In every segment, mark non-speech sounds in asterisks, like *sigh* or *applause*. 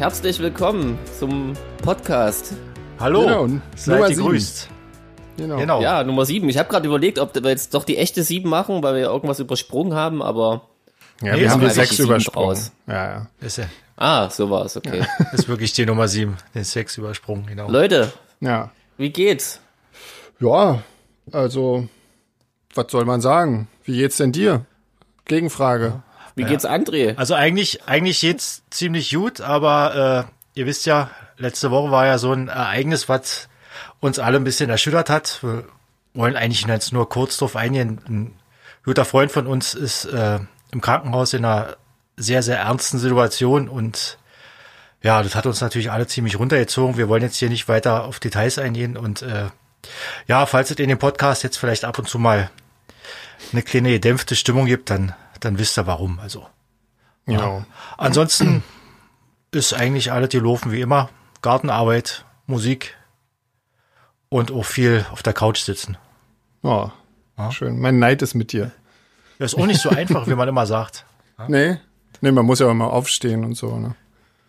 Herzlich willkommen zum Podcast. Hallo, Genau, und seid Nummer gegrüßt. Genau. Genau. Ja, Nummer sieben. Ich habe gerade überlegt, ob wir jetzt doch die echte sieben machen, weil wir irgendwas übersprungen haben, aber. Ja, Nee, wir haben die eigentlich sechs die sieben übersprungen. raus. Ja, ja. Ist, ja- Ah, so war es, okay. ist wirklich die Nummer 7, den Sex übersprungen, genau. Leute, Ja. wie geht's? Ja, also, was soll man sagen? Wie geht's denn dir? Gegenfrage. Wie geht's André? Also eigentlich, eigentlich geht's ziemlich gut, aber äh, ihr wisst ja, letzte Woche war ja so ein Ereignis, was uns alle ein bisschen erschüttert hat. Wir wollen eigentlich jetzt nur kurz drauf eingehen. Ein guter Freund von uns ist äh, im Krankenhaus in einer sehr, sehr ernsten Situation und ja, das hat uns natürlich alle ziemlich runtergezogen. Wir wollen jetzt hier nicht weiter auf Details eingehen und äh, ja, falls es in dem Podcast jetzt vielleicht ab und zu mal eine kleine gedämpfte Stimmung gibt, dann, dann wisst ihr warum. Also Genau. Ansonsten ist eigentlich alles gelaufen wie immer. Gartenarbeit, Musik und auch viel auf der Couch sitzen. Oh, schön. Mein Neid ist mit dir. Das ist auch nicht so *laughs* einfach, wie man immer sagt. Nee? Nee, man muss ja auch mal aufstehen und so, ne?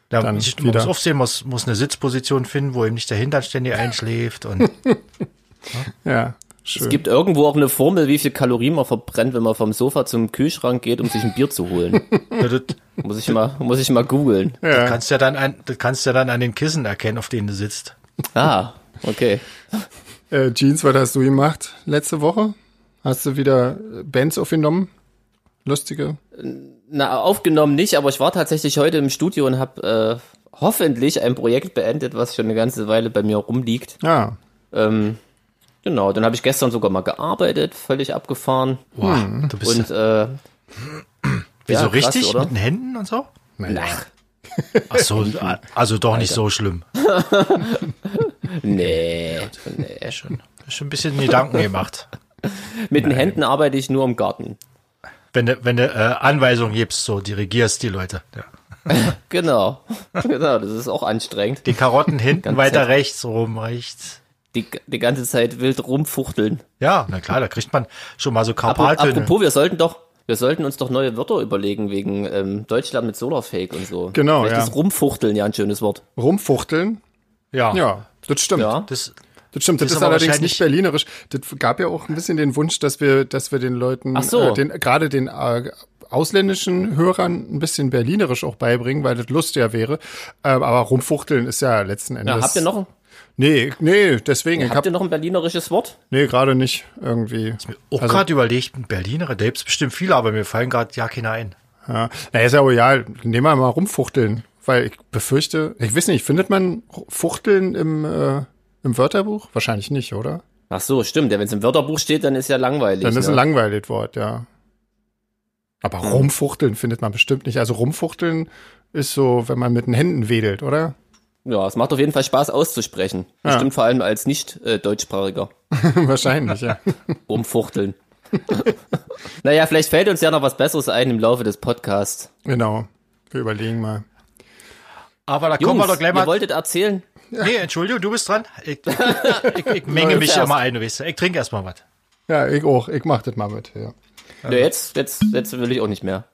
Da Dann ich, man wieder. muss aufsehen, muss, muss eine Sitzposition finden, wo eben nicht der Hintern ständig einschläft. Und *laughs* Ja, Es schön. gibt irgendwo auch eine Formel, wie viel Kalorien man verbrennt, wenn man vom Sofa zum Kühlschrank geht, um sich ein Bier zu holen. *laughs* muss ich mal, muss ich mal googeln. ja. kannst ja dann an, das kannst ja dann an den Kissen erkennen, auf denen du sitzt. Ah, okay. Äh, Jeans, was hast du gemacht letzte Woche? Hast du wieder Bands aufgenommen? Lustige? Na, aufgenommen nicht, aber ich war tatsächlich heute im Studio und habe äh, hoffentlich ein Projekt beendet, was schon eine ganze Weile bei mir rumliegt. Ja. Ähm, genau, dann habe ich gestern sogar mal gearbeitet, völlig abgefahren. Wow, du bist Und äh, wieso ja, richtig oder? mit den Händen und so? Naja. Ach so, *laughs* also doch nicht so schlimm. *laughs* nee, nee. Schon, schon ein bisschen Gedanken gemacht. Mit den Händen arbeite ich nur im Garten. Wenn du, wenn du äh, Anweisungen gibst, so dirigierst die Leute. Ja. *laughs* Genau, genau, das ist auch anstrengend. Die Karotten hinten Ganz weiter rechts, rum rechts. Die, die ganze Zeit wild rumfuchteln. Ja, na klar, da kriegt man schon mal so Karpaltöne. Apropos, wir sollten doch, wir sollten uns doch neue Wörter überlegen wegen ähm, Deutschland mit Solarfake und so. Genau, Vielleicht ja. ist Rumfuchteln ja ein schönes Wort. Rumfuchteln? ja. Ja, das stimmt. Ja. Das, Das stimmt, das, Das ist allerdings nicht berlinerisch. Das gab ja auch ein bisschen den Wunsch, dass wir, dass wir den Leuten, so. äh, den, gerade den äh, ausländischen Hörern ein bisschen berlinerisch auch beibringen, weil das lustiger wäre. Ähm, aber rumfuchteln ist ja letzten Endes. Ja, habt ihr noch, Nee, nee, deswegen. ich habt hab, ihr noch ein berlinerisches Wort? nee, gerade nicht irgendwie. auch Also- gerade überlegt, ein Berliner, da gibt's bestimmt viele, aber mir fallen gerade ja keine ein. Ja, na, ist ja egal. Nehmen wir mal rumfuchteln. Weil ich befürchte, ich weiß nicht, findet man Fuchteln im, äh, im Wörterbuch? Wahrscheinlich nicht, oder? Ach so, stimmt. Ja, wenn es im Wörterbuch steht, dann ist ja langweilig. Dann ist ein ne? langweiliges Wort, ja. Aber rumfuchteln findet man bestimmt nicht. Also rumfuchteln ist so, wenn man mit den Händen wedelt, oder? Ja, es macht auf jeden Fall Spaß auszusprechen. Bestimmt vor allem als nicht-deutschsprachiger. *laughs* Wahrscheinlich, ja. *laughs* Rumfuchteln. *laughs* naja, vielleicht fällt uns ja noch was Besseres ein im Laufe des Podcasts. Genau. Wir überlegen mal. Aber da Jungs, kommen wir doch gleich ihr mal. wolltet erzählen? Nee, Entschuldigung, du bist dran. Ich, ich, ich menge Ja, mich zuerst. immer ein, du weißt. du. Ich trinke erstmal was. Ja, ich auch. Ich mach das mal mit, ja. Ja, jetzt, jetzt, jetzt will ich auch nicht mehr.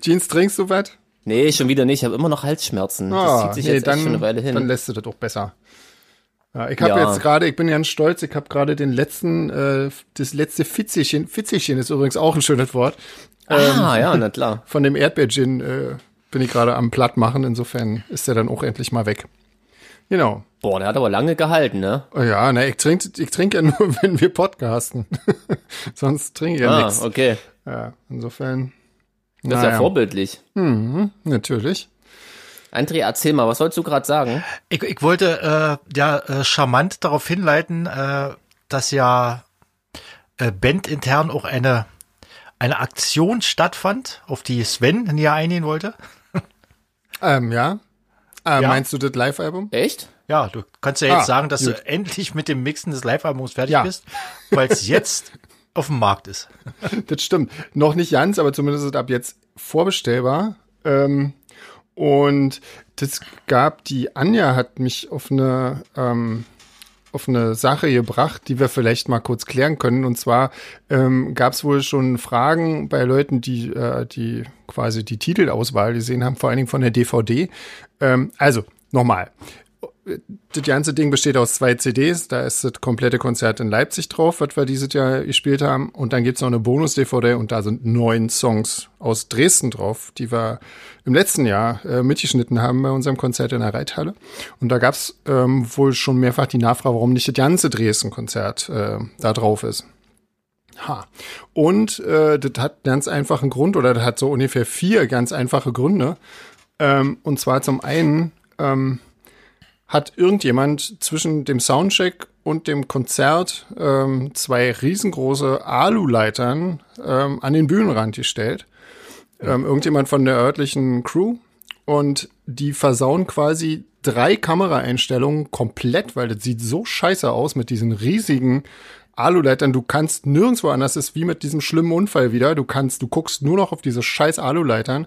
Jeans, trinkst du was? Nee, schon wieder nicht. Ich habe immer noch Halsschmerzen. Das Ah, zieht sich nee, jetzt dann, schon eine Weile hin. dann lässt du das auch besser. Ja, ich habe Ja. jetzt gerade, ich bin ganz stolz, ich habe gerade den letzten, äh, das letzte Fitzelchen, Fitzelchen ist übrigens auch ein schönes Wort, ah, ja, na klar. *laughs* von dem Erdbeergin äh, bin ich gerade am platt machen, insofern ist der dann auch endlich mal weg. Genau. Boah, der hat aber lange gehalten, ne? Oh ja, na, ich trinke ich trink ja nur, *laughs* wenn wir podcasten. *laughs* Sonst trinke ich ja ah, nichts. okay. Ja, insofern. Das ist ja vorbildlich. Natürlich. André, erzähl mal, was wolltest du gerade sagen? Ich, ich wollte äh, ja äh, charmant darauf hinleiten, äh, dass ja äh, bandintern auch eine eine Aktion stattfand, auf die Sven näher eingehen wollte. *laughs* Ähm, ja. Äh, Ja. Meinst du das Live-Album? Echt? Ja, du kannst ja jetzt Ah, sagen, dass gut. du endlich mit dem Mixen des Live-Albums fertig Ja. bist, weil es *laughs* jetzt auf dem Markt ist. *laughs* Das stimmt. Noch nicht ganz, aber zumindest ist ab jetzt vorbestellbar. Ähm, und das gab, die Anja hat mich auf eine, ähm, auf eine Sache gebracht, die wir vielleicht mal kurz klären können. Und zwar ähm, gab es wohl schon Fragen bei Leuten, die, äh, die quasi die Titelauswahl gesehen haben, vor allen Dingen von der DVD. Ähm, also, nochmal das ganze Ding besteht aus zwei CDs. Da ist das komplette Konzert in Leipzig drauf, was wir dieses Jahr gespielt haben. Und dann gibt's noch eine Bonus-DVD und da sind neun Songs aus Dresden drauf, die wir im letzten Jahr äh, mitgeschnitten haben bei unserem Konzert in der Reithalle. Und da gab's ähm, wohl schon mehrfach die Nachfrage, warum nicht das ganze Dresden-Konzert äh, da drauf ist. Ha. Und äh, das hat ganz einfachen Grund, oder das hat so ungefähr vier ganz einfache Gründe. Ähm, und zwar zum einen, ähm, hat irgendjemand zwischen dem Soundcheck und dem Konzert ähm, zwei riesengroße Aluleitern ähm, an den Bühnenrand gestellt. Ähm, irgendjemand von der örtlichen Crew. Und die versauen quasi drei Kameraeinstellungen komplett, weil das sieht so scheiße aus mit diesen riesigen Aluleitern. Du kannst nirgendwo anders, ist wie mit diesem schlimmen Unfall wieder. Du kannst, du guckst nur noch auf diese scheiß Aluleitern.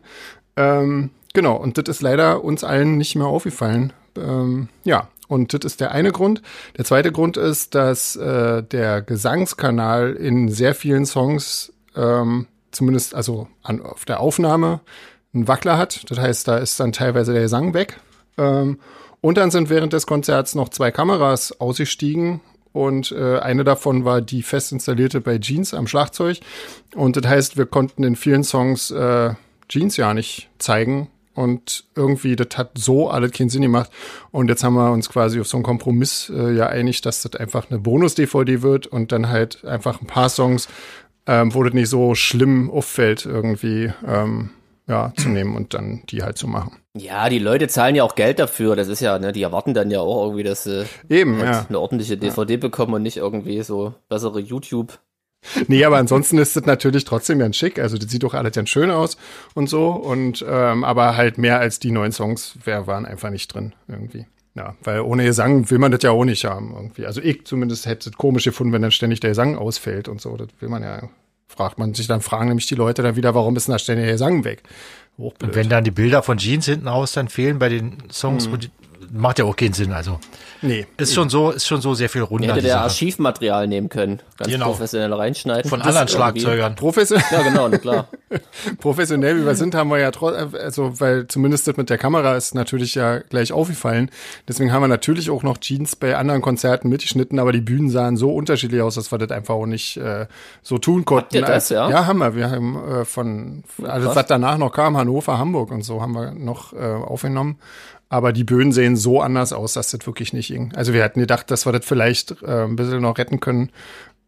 Ähm, genau, und das ist leider uns allen nicht mehr aufgefallen, ähm, ja, und das ist der eine Grund. Der zweite Grund ist, dass äh, der Gesangskanal in sehr vielen Songs, ähm, zumindest also an, auf der Aufnahme, einen Wackler hat. Das heißt, da ist dann teilweise der Gesang weg. Ähm, und dann sind während des Konzerts noch zwei Kameras ausgestiegen und äh, eine davon war die fest installierte bei Jeans am Schlagzeug. Und das heißt, wir konnten in vielen Songs äh, Jeans ja nicht zeigen, und irgendwie, das hat so alles keinen Sinn gemacht. Und jetzt haben wir uns quasi auf so einen Kompromiss äh, ja einig, dass das einfach eine Bonus-DVD wird und dann halt einfach ein paar Songs, ähm, wo das nicht so schlimm auffällt, irgendwie ähm, ja, zu nehmen und dann die halt zu machen. Ja, die Leute zahlen ja auch Geld dafür. Das ist ja, ne, die erwarten dann ja auch irgendwie, dass sie Eben, halt ja. eine ordentliche DVD bekommen und nicht irgendwie so bessere YouTube Nee, aber ansonsten ist es natürlich trotzdem ganz schick. Also das sieht doch alles ganz schön aus und so. Und ähm, aber halt mehr als die neuen Songs wär, waren einfach nicht drin irgendwie. Ja, weil ohne Gesang will man das ja auch nicht haben irgendwie. Also ich zumindest hätte es komisch gefunden, wenn dann ständig der Gesang ausfällt und so. Das will man ja. Fragt man sich dann, fragen nämlich die Leute dann wieder, warum ist denn da ständig der Gesang weg? Hochblöd. Und wenn dann die Bilder von Jeans hinten aus dann fehlen bei den Songs, mhm. Macht ja auch keinen Sinn. Also Nee. Ist schon so, ist schon so sehr viel runder. Hätte der Archivmaterial nehmen können. Ganz genau. professionell reinschneiden. Von anderen Schlagzeugern. Professionell. Ja, genau, klar. *laughs* professionell wie wir sind, haben wir ja trotzdem, also, weil zumindest das mit der Kamera ist natürlich ja gleich aufgefallen. Deswegen haben wir natürlich auch noch Jeans bei anderen Konzerten mitgeschnitten, aber die Bühnen sahen so unterschiedlich aus, dass wir das einfach auch nicht äh, so tun konnten. Habt ihr das, ja? Ja, haben wir. Wir haben äh, von alles, was danach noch kam, Hannover, Hamburg und so, haben wir noch äh, aufgenommen. Aber die Böen sehen so anders aus, dass das wirklich nicht ging. Also wir hatten gedacht, dass wir das vielleicht äh, ein bisschen noch retten können.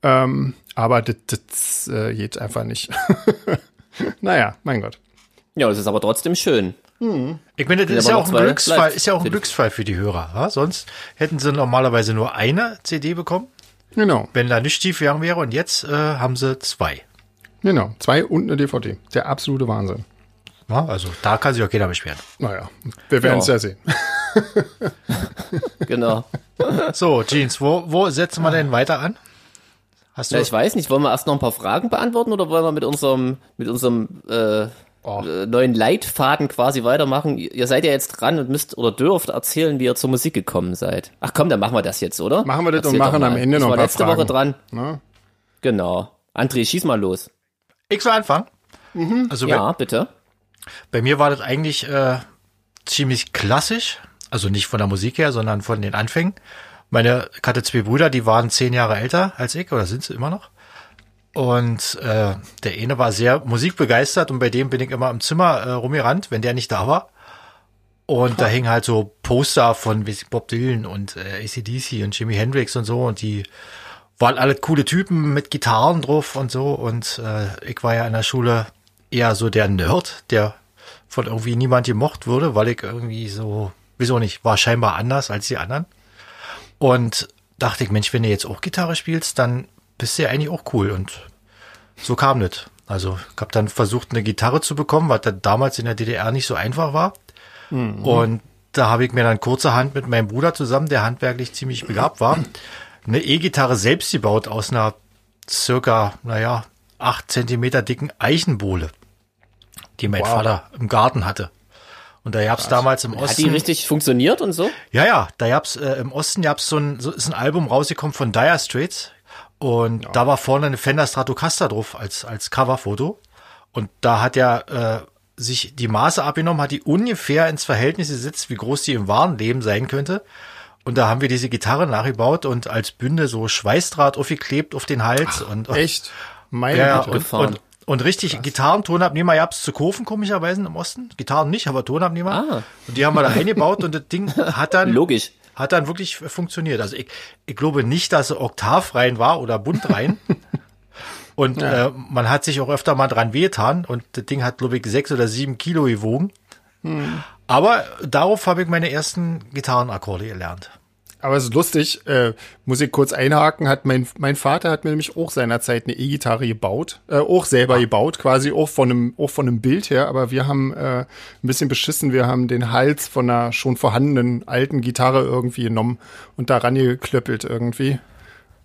Ähm, aber das, das äh, geht einfach nicht. *laughs* naja, mein Gott. Ja, es ist aber trotzdem schön. Hm. Ich meine, das ist ja auch ein Glücksfall, ist ja auch ein Glücksfall für die Hörer. Ja? Sonst hätten sie normalerweise nur eine CD bekommen. Genau. Wenn da nicht schief wäre und jetzt äh, haben sie zwei. Genau, zwei und eine DVD. Der absolute Wahnsinn. Ja, also da kann sich auch keiner beschweren. Naja, wir werden es ja. ja sehen. *laughs* genau. *laughs* So, Jeans, wo, wo setzen wir denn weiter an? Hast du ja, ich weiß nicht, wollen wir erst noch ein paar Fragen beantworten oder wollen wir mit unserem, mit unserem äh, oh. Äh, neuen Leitfaden quasi weitermachen? Ihr seid ja jetzt dran und müsst oder dürft erzählen, wie ihr zur Musik gekommen seid. Ach komm, dann machen wir das jetzt, oder? Machen wir das Erzähl und machen am Ende noch ein paar letzte Fragen. Woche dran. Na? Genau. André, schieß mal los. Ich soll anfangen? Mhm. Also ja, bitte. Bei mir war das eigentlich äh, ziemlich klassisch, also nicht von der Musik her, sondern von den Anfängen. Meine, ich hatte zwei Brüder, die waren zehn Jahre älter als ich, oder sind sie immer noch. Und äh, der eine war sehr musikbegeistert und bei dem bin ich immer im Zimmer äh, rumgerannt, wenn der nicht da war. Und ha. da hingen halt so Poster von Bob Dylan und äh, ACDC und Jimi Hendrix und so und die waren alle coole Typen mit Gitarren drauf und so und äh, ich war ja in der Schule eher so der Nerd, der von irgendwie niemand gemocht wurde, weil ich irgendwie so, wieso nicht, war scheinbar anders als die anderen. Und dachte ich, Mensch, wenn du jetzt auch Gitarre spielst, dann bist du ja eigentlich auch cool. Und so kam das. Also ich habe dann versucht, eine Gitarre zu bekommen, was dann damals in der DDR nicht so einfach war. Mhm. Und da habe ich mir dann kurzerhand mit meinem Bruder zusammen, der handwerklich ziemlich begabt war, eine E-Gitarre selbst gebaut aus einer circa, naja, acht Zentimeter dicken Eichenbohle, die mein wow. Vater im Garten hatte. Und da gab's damals im Osten. Hat die richtig funktioniert und so? Ja, ja, da gab's äh, im Osten gab's so ein, so ist ein Album rausgekommen von Dire Straits. Und ja. da war vorne eine Fender Stratocaster drauf als, als Coverfoto. Und da hat er äh, sich die Maße abgenommen, hat die ungefähr ins Verhältnis gesetzt, wie groß die im wahren Leben sein könnte. Und da haben wir diese Gitarre nachgebaut und als Bünde so Schweißdraht aufgeklebt auf den Hals. Ach, und, echt? Meine ja, und, und, und richtig Krass. Gitarren, Tonabnehmer gab's zu kaufen, komischerweise im Osten. Gitarren nicht, aber Tonabnehmer. Ah. Und die haben wir da eingebaut und das Ding *laughs* hat dann. Logisch. Hat dann wirklich funktioniert. Also ich, ich glaube nicht, dass er oktavrein war oder buntrein. *laughs* und ja. äh, man hat sich auch öfter mal dran wehgetan und das Ding hat, glaube ich, sechs oder sieben Kilo gewogen. Hm. Aber darauf habe ich meine ersten Gitarrenakkorde gelernt. Aber es ist lustig, äh, muss ich kurz einhaken, hat mein, mein Vater hat mir nämlich auch seinerzeit eine E-Gitarre gebaut, äh, auch selber ah. gebaut, quasi auch von einem, auch von einem Bild her, aber wir haben äh, ein bisschen beschissen, wir haben den Hals von einer schon vorhandenen alten Gitarre irgendwie genommen und daran geklöppelt irgendwie.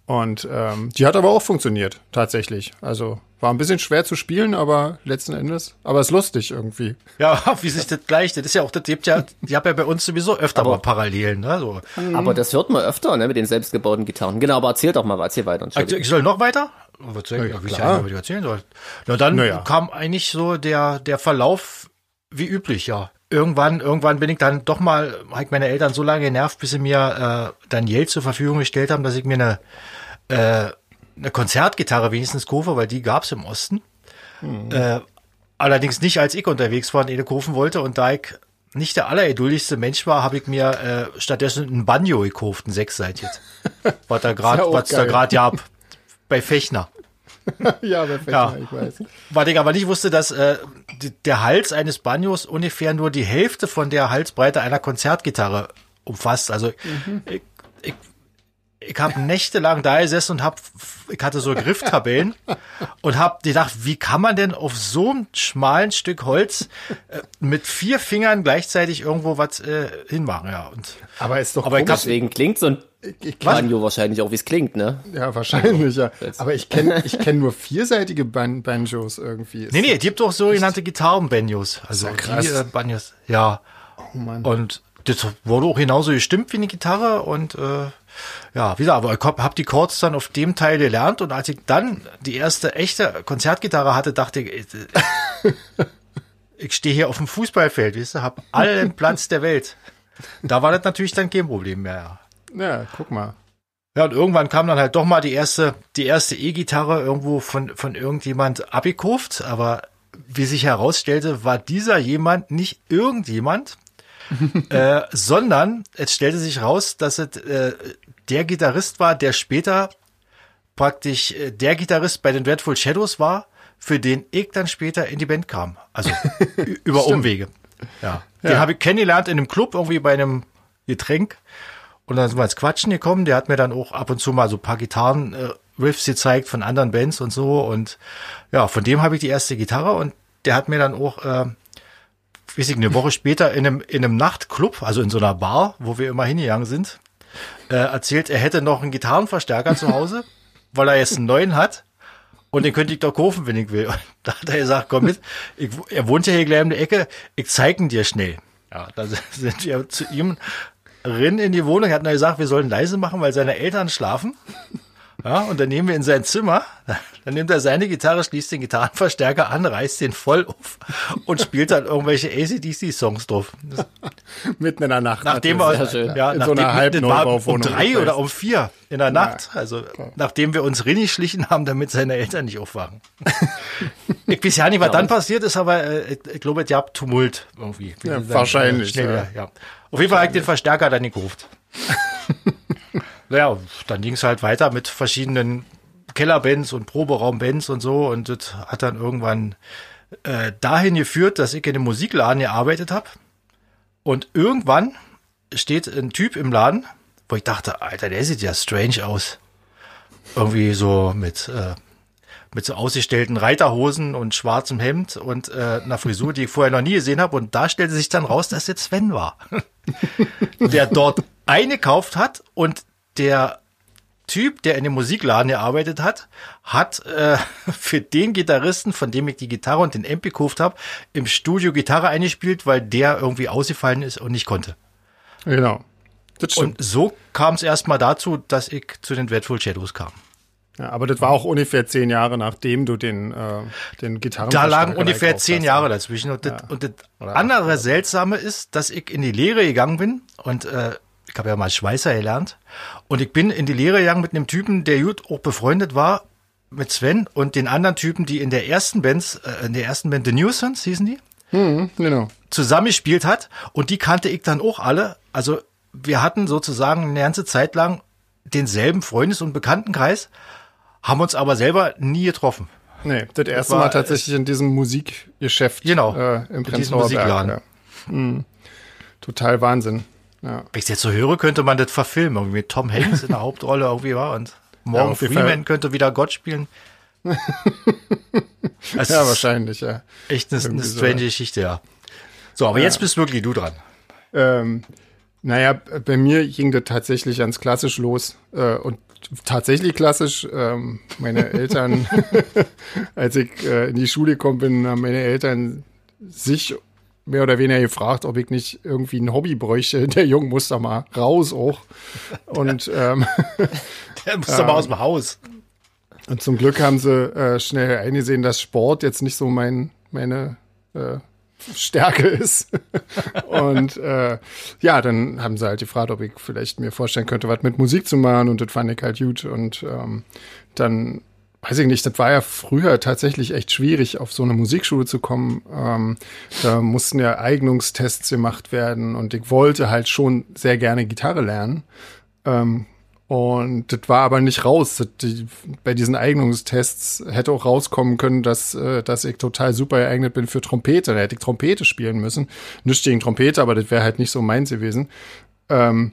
Und ähm, die hat aber auch funktioniert, tatsächlich. Also war ein bisschen schwer zu spielen, aber letzten Endes, aber ist lustig irgendwie. Ja, *laughs* wie sich das gleicht. Das ist ja auch, das gibt ja, die haben ja bei uns sowieso öfter aber, mal Parallelen, ne? So. Mhm. Aber das hört man öfter, ne, mit den selbstgebauten Gitarren. Genau, aber erzähl doch mal, erzähl weiter. Ich soll noch weiter? Was soll ich, ja, wie ich ja, ich erzählen soll. Na, dann naja. kam eigentlich so der, der Verlauf wie üblich, ja. Irgendwann, irgendwann bin ich dann doch mal, habe ich meine Eltern so lange genervt, bis sie mir äh, dann Geld zur Verfügung gestellt haben, dass ich mir eine äh, eine Konzertgitarre wenigstens kaufe, weil die gab's im Osten. Mhm. Äh, allerdings nicht, als ich unterwegs war und eine kaufen wollte. Und da ich nicht der allergeduldigste Mensch war, habe ich mir äh, stattdessen ein Banjo gekauft, ein sechsseitiges. *laughs* was da gerade, was da gerade ja bei Fechner. *laughs* ja, Fechner, ja. ich weiß. Was ich aber nicht wusste, dass äh, die, der Hals eines Banjos ungefähr nur die Hälfte von der Halsbreite einer Konzertgitarre umfasst. Also mhm. ich, ich ich habe nächtelang da gesessen und hab, ich hatte so Grifftabellen und habe gedacht, wie kann man denn auf so einem schmalen Stück Holz äh, mit vier Fingern gleichzeitig irgendwo was äh, hinmachen, ja. Und, aber ist doch aber komisch. deswegen klingt so ein Banjo wahrscheinlich auch, wie es klingt, ne? Ja, wahrscheinlich, ja. Aber ich kenne ich kenn nur vierseitige Ban Banjos irgendwie. Nee, nee, es gibt auch sogenannte Gitarren-Banjos. Also ja krass. die äh, Banjos, ja. Oh Mann. Und das wurde auch genauso gestimmt wie eine Gitarre und äh, ja, wieder, aber ich hab die Chords dann auf dem Teil gelernt und als ich dann die erste echte Konzertgitarre hatte, dachte ich, ich, *laughs* ich stehe hier auf dem Fußballfeld, weißt du, hab allen Platz der Welt. Da war das natürlich dann kein Problem mehr. Ja, ja guck mal. Ja, und irgendwann kam dann halt doch mal die erste, die erste E-Gitarre irgendwo von, von irgendjemand abgekauft, aber wie sich herausstellte, war dieser jemand nicht irgendjemand, *laughs* äh, sondern es stellte sich raus, dass es äh, der Gitarrist war, der später praktisch äh, der Gitarrist bei den Dreadful Shadows war, für den ich dann später in die Band kam. Also *laughs* über Umwege. Ja. ja. Den habe ich kennengelernt in einem Club, irgendwie bei einem Getränk. Und dann sind wir ins Quatschen gekommen. Der hat mir dann auch ab und zu mal so ein paar Gitarren äh, Riffs gezeigt von anderen Bands und so. Und ja, von dem habe ich die erste Gitarre und der hat mir dann auch äh, weiß ich, eine Woche *laughs* später in einem, in einem Nachtclub, also in so einer Bar, wo wir immer hingegangen sind, äh, erzählt, er hätte noch einen Gitarrenverstärker zu Hause, *laughs* weil er jetzt einen neuen hat. Und den könnte ich doch kaufen, wenn ich will. Und *laughs* da hat er gesagt, komm mit, ich, er wohnt ja hier gleich um die Ecke, ich zeig ihn dir schnell. Ja, da sind wir zu ihm rein in die Wohnung, er hat nur gesagt, wir sollen leise machen, weil seine Eltern schlafen. Ja, und dann nehmen wir in sein Zimmer, dann nimmt er seine Gitarre, schließt den Gitarrenverstärker an, reißt den voll auf und spielt dann irgendwelche ACDC-Songs drauf. Mitten in der Nacht. Nachdem wir, ja, in nachdem, so einer Halbneubauwohnung. Um drei oder um vier in der Nacht. Also, nachdem wir uns rinnig schlichen haben, damit seine Eltern nicht aufwachen. ich weiß ja nicht, was ja, dann passiert ist, aber äh, ich glaube, es gab Tumult irgendwie. Ja, wahrscheinlich. Schnell, ja. Auf jeden Fall habe ich den Verstärker dann nicht gerufen. *laughs* naja, dann ging es halt weiter mit verschiedenen Kellerbands und Proberaumbands und so und das hat dann irgendwann äh, dahin geführt, dass ich in einem Musikladen gearbeitet habe und irgendwann steht ein Typ im Laden, wo ich dachte, Alter, der sieht ja strange aus. Irgendwie so mit äh, mit so ausgestellten Reiterhosen und schwarzem Hemd und äh, einer Frisur, die ich vorher noch nie gesehen habe. Und da stellte sich dann raus, dass jetzt Sven war, *laughs* der dort eingekauft hat und der Typ, der in dem Musikladen gearbeitet hat, hat äh, *laughs* für den Gitarristen, von dem ich die Gitarre und den Amp gekauft habe, im Studio Gitarre eingespielt, weil der irgendwie ausgefallen ist und nicht konnte. Genau. Und so kam es erstmal dazu, dass ich zu den Dreadful Shadows kam. Ja, aber das war auch ungefähr zehn Jahre, nachdem du den, äh, den Gitarren. Da lagen ungefähr zehn Jahre dazwischen. Und das, ja. und das andere Seltsame ist, dass ich in die Lehre gegangen bin und äh, ich habe ja mal Schweißer gelernt. Und ich bin in die Lehre gegangen mit einem Typen, der gut auch befreundet war mit Sven und den anderen Typen, die in der ersten Band, äh, in der ersten Band The Newsons hießen die, hm, genau. zusammengespielt hat. Und die kannte ich dann auch alle. Also wir hatten sozusagen eine ganze Zeit lang denselben Freundes- und Bekanntenkreis haben uns aber selber nie getroffen. Nee, das erste war, Mal tatsächlich in diesem Musikgeschäft. Genau. Äh, Im Prenzlauer Musikladen. Ja. Mhm. Total Wahnsinn. Ja. Wenn ich es jetzt so höre, könnte man das verfilmen. Irgendwie mit Tom Hanks in der *laughs* Hauptrolle irgendwie war und Morgan ja, Freeman könnte wieder Gott spielen. *laughs* ja, wahrscheinlich, ja. Echt eine, eine strange so. Geschichte, ja. So, aber ja. jetzt bist wirklich du dran. Ähm, naja, bei mir ging das tatsächlich ganz klassisch los. Äh, und tatsächlich klassisch. Ähm, meine Eltern, *laughs* als ich äh, in die Schule gekommen bin, haben meine Eltern sich mehr oder weniger gefragt, ob ich nicht irgendwie ein Hobby bräuchte. *laughs* Der Junge muss da mal raus auch. Und ähm, *laughs* der muss da mal aus dem Haus. Und zum Glück haben sie äh, schnell eingesehen, dass Sport jetzt nicht so mein meine äh, Stärke ist. *laughs* und äh, ja, dann haben sie halt gefragt, ob ich vielleicht mir vorstellen könnte, was mit Musik zu machen und das fand ich halt gut. Und ähm, dann weiß ich nicht, das war ja früher tatsächlich echt schwierig, auf so eine Musikschule zu kommen. Ähm, da mussten ja Eignungstests gemacht werden und ich wollte halt schon sehr gerne Gitarre lernen. Ähm, und das war aber nicht raus. Die, bei diesen Eignungstests hätte auch rauskommen können, dass, äh, dass ich total super geeignet bin für Trompete. Da hätte ich Trompete spielen müssen. Nicht gegen Trompete, aber das wäre halt nicht so meins gewesen. Ähm,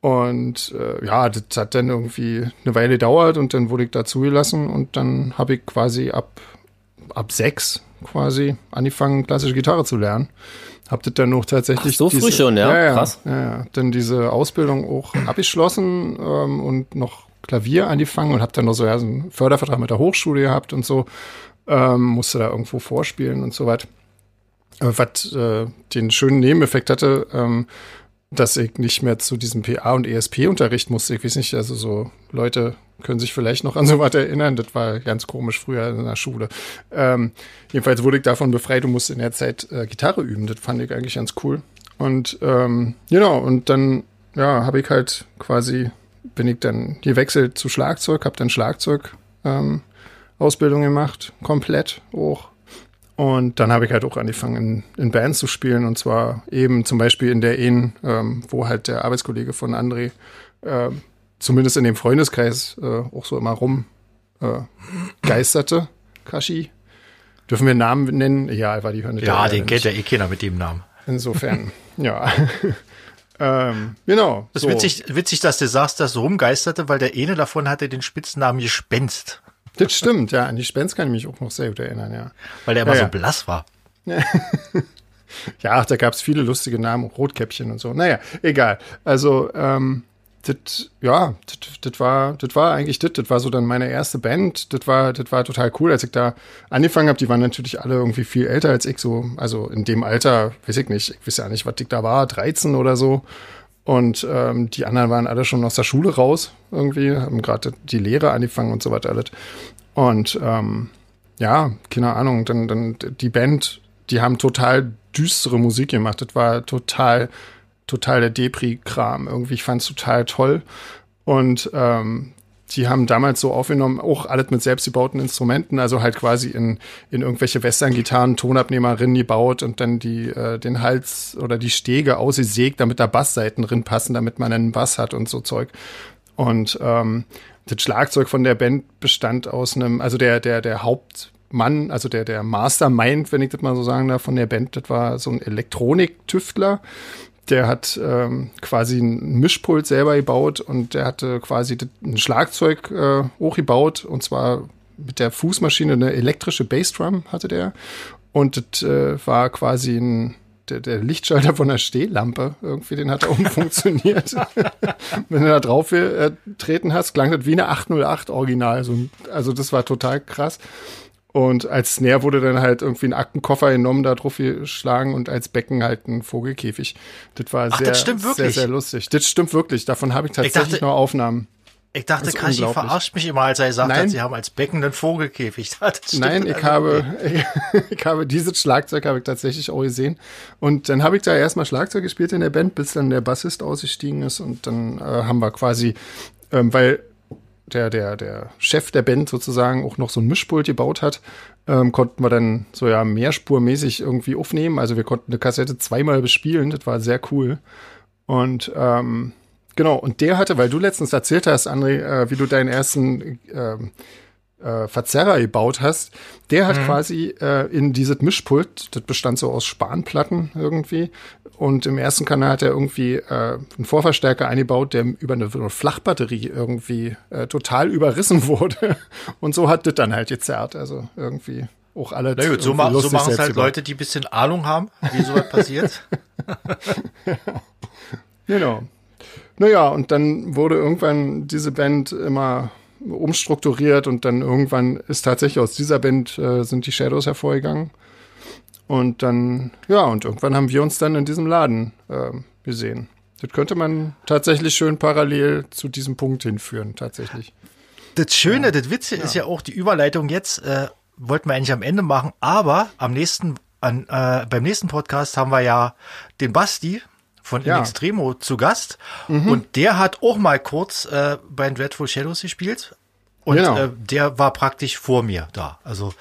und äh, ja, das hat dann irgendwie eine Weile gedauert und dann wurde ich da zugelassen und dann habe ich quasi ab, ab sechs quasi angefangen, klassische Gitarre zu lernen. Habt ihr dann noch tatsächlich. Ach, so diese, früh schon, ja? ja, ja Krass. Ja, ja. Dann diese Ausbildung auch abgeschlossen ähm, und noch Klavier angefangen und hab dann noch so ja, so einen Fördervertrag mit der Hochschule gehabt und so. Ähm, musste da irgendwo vorspielen und so weiter. Was äh, den schönen Nebeneffekt hatte, ähm, dass ich nicht mehr zu diesem PA und ESP-Unterricht musste. Ich weiß nicht, also so Leute können sich vielleicht noch an so was erinnern. Das war ganz komisch früher in der Schule. Ähm, jedenfalls wurde ich davon befreit und musste in der Zeit äh, Gitarre üben. Das fand ich eigentlich ganz cool. Und ähm, genau, und dann ja, habe ich halt quasi, bin ich dann gewechselt zu Schlagzeug, habe dann Schlagzeug ähm, Ausbildung gemacht, komplett hoch. Und dann habe ich halt auch angefangen, in, in, Bands zu spielen. Und zwar eben zum Beispiel in der Ehen, ähm, wo halt der Arbeitskollege von André äh, zumindest in dem Freundeskreis äh, auch so immer rum äh. Kashi. Dürfen wir Namen nennen? Ja, war die Hörne. Ja, den kennt ja eh keiner mit dem Namen. Insofern, *laughs* ja. *laughs* ähm, genau. Das ist so. witzig, witzig, dass du sagst, dass so rumgeisterte, weil der eine davon hatte den Spitznamen Gespenst. Das stimmt, ja. An die Spence kann ich mich auch noch sehr gut erinnern, ja. Weil der immer ja, so blass war. *laughs* ja, da gab es viele lustige Namen, Rotkäppchen und so. Naja, egal. Also, ähm, das, ja, das war, das war eigentlich das, das war so dann meine erste Band, das war, das war total cool, als ich da angefangen habe, die waren natürlich alle irgendwie viel älter als ich, so, also in dem Alter, weiß ich nicht, ich weiß ja nicht, was ich da war, 13 oder so und ähm, die anderen waren alle schon aus der Schule raus, irgendwie, haben gerade die Lehre angefangen und so weiter alles. Und ähm, ja, keine Ahnung, dann, dann die Band, die haben total düstere Musik gemacht. Das war total, total der Depri-Kram. Irgendwie, ich fand es total toll. Und ähm, die haben damals so aufgenommen, auch alles mit selbstgebauten Instrumenten, also halt quasi in, in irgendwelche Western-Gitarren Tonabnehmerinnen gebaut und dann die, äh, den Hals oder die Stege ausgesägt, damit da Bassseiten drin passen, damit man einen Bass hat und so Zeug. Und ähm, das Schlagzeug von der Band bestand aus einem, also der, der, der Hauptmann, also der, der Mastermind, wenn ich das mal so sagen darf, von der Band, das war so ein Elektroniktüftler, der hat ähm, quasi ein Mischpult selber gebaut und der hatte quasi ein Schlagzeug äh, hochgebaut und zwar mit der Fußmaschine eine elektrische Bassdrum hatte der und das äh, war quasi ein der, der Lichtschalter von der Stehlampe, irgendwie, den hat er umfunktioniert. *laughs* *laughs* Wenn du da drauf äh, treten hast, klang das wie eine 808 Original. So, also das war total krass. Und als Snare wurde dann halt irgendwie ein Aktenkoffer genommen, da drauf geschlagen und als Becken halt ein Vogelkäfig. Das war Ach, sehr, das sehr, sehr lustig. Das stimmt wirklich. Davon habe ich tatsächlich ich dachte, noch Aufnahmen. Ich dachte, Kashi verarscht mich immer, als er gesagt Nein. hat, sie haben als Becken einen Vogelkäfig. *laughs* Nein, ich habe, ich, *laughs* ich, habe dieses Schlagzeug habe ich tatsächlich auch gesehen. Und dann habe ich da erstmal Schlagzeug gespielt in der Band, bis dann der Bassist ausgestiegen ist. Und dann äh, haben wir quasi, ähm, weil der, der, der Chef der Band sozusagen auch noch so ein Mischpult gebaut hat, ähm, konnten wir dann so ja mehrspurmäßig irgendwie aufnehmen. Also wir konnten eine Kassette zweimal bespielen. Das war sehr cool. Und ähm, Genau, und der hatte, weil du letztens erzählt hast, André, äh, wie du deinen ersten äh, äh, Verzerrer gebaut hast, der hat mhm. quasi äh, in dieses Mischpult, das bestand so aus Spanplatten irgendwie, und im ersten Kanal hat er irgendwie äh, einen Vorverstärker eingebaut, der über eine, eine Flachbatterie irgendwie äh, total überrissen *laughs* wurde. Und so hat das dann halt gezerrt. Also irgendwie auch alle. Na gut, so, ma so machen es halt Leute, die ein bisschen Ahnung haben, wie sowas *laughs* passiert. genau. Naja, und dann wurde irgendwann diese Band immer umstrukturiert und dann irgendwann ist tatsächlich aus dieser Band äh, sind die Shadows hervorgegangen. Und dann, ja, und irgendwann haben wir uns dann in diesem Laden äh, gesehen. Das könnte man tatsächlich schön parallel zu diesem Punkt hinführen, tatsächlich. Das Schöne, ja. das Witze ja. ist ja auch die Überleitung jetzt, äh, wollten wir eigentlich am Ende machen, aber am nächsten, an, äh, beim nächsten Podcast haben wir ja den Basti von ja. In Extremo zu Gast. Mhm. Und der hat auch mal kurz äh, bei Dreadful Shadows gespielt. Und genau. äh, der war praktisch vor mir da. Also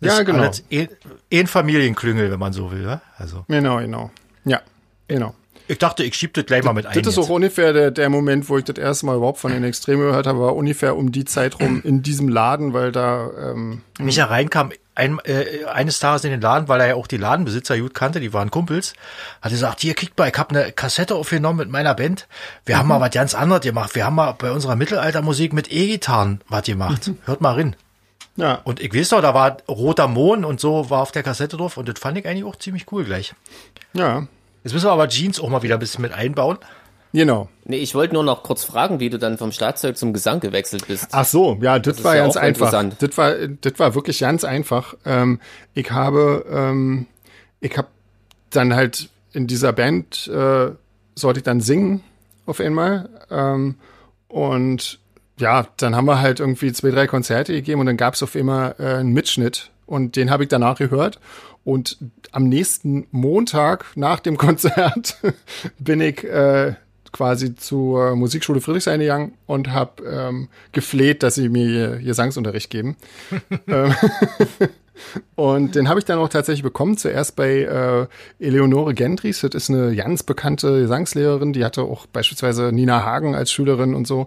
das ja, genau. Eh, ein Familienklüngel, wenn man so will. Ja? Also. Genau, genau. Ja, genau. Ich dachte, ich schieb das gleich mal mit ein. Das ist auch ungefähr der, der Moment, wo ich das erste Mal überhaupt von den Extreme gehört habe, war ungefähr um die Zeit rum in diesem Laden, weil da ähm, Micha reinkam ein, äh, eines Tages in den Laden, weil er ja auch die Ladenbesitzer gut kannte, die waren Kumpels, hat gesagt, hier kriegt mal, ich habe eine Kassette aufgenommen mit meiner Band. Wir mhm. haben mal was ganz anderes gemacht. Wir haben mal bei unserer Mittelaltermusik mit E-Gitarren was gemacht. Mhm. Hört mal rein. Ja. Und ich weiß doch, da war roter Mond und so war auf der Kassette drauf und das fand ich eigentlich auch ziemlich cool gleich. Ja. Jetzt müssen wir aber Jeans auch mal wieder ein bisschen mit einbauen. Genau. Nee, ich wollte nur noch kurz fragen, wie du dann vom Schlagzeug zum Gesang gewechselt bist. Ach so, ja, das, das war ja ganz einfach. Das war, das war wirklich ganz einfach. Ähm, ich habe, ähm, ich habe dann halt in dieser Band äh, sollte ich dann singen auf einmal ähm, und ja, dann haben wir halt irgendwie zwei, drei Konzerte gegeben und dann gab es auf einmal äh, einen Mitschnitt und den habe ich danach gehört und am nächsten Montag nach dem *laughs* Konzert bin ich äh, quasi zur Musikschule Friedrichshain gegangen und habe ähm, gefleht, dass sie mir Gesangsunterricht geben. *laughs* Ähm, *laughs* und den habe ich dann auch tatsächlich bekommen, zuerst bei äh, Eleonore Gendries, das ist eine ganz bekannte Gesangslehrerin, die hatte auch beispielsweise Nina Hagen als Schülerin und so.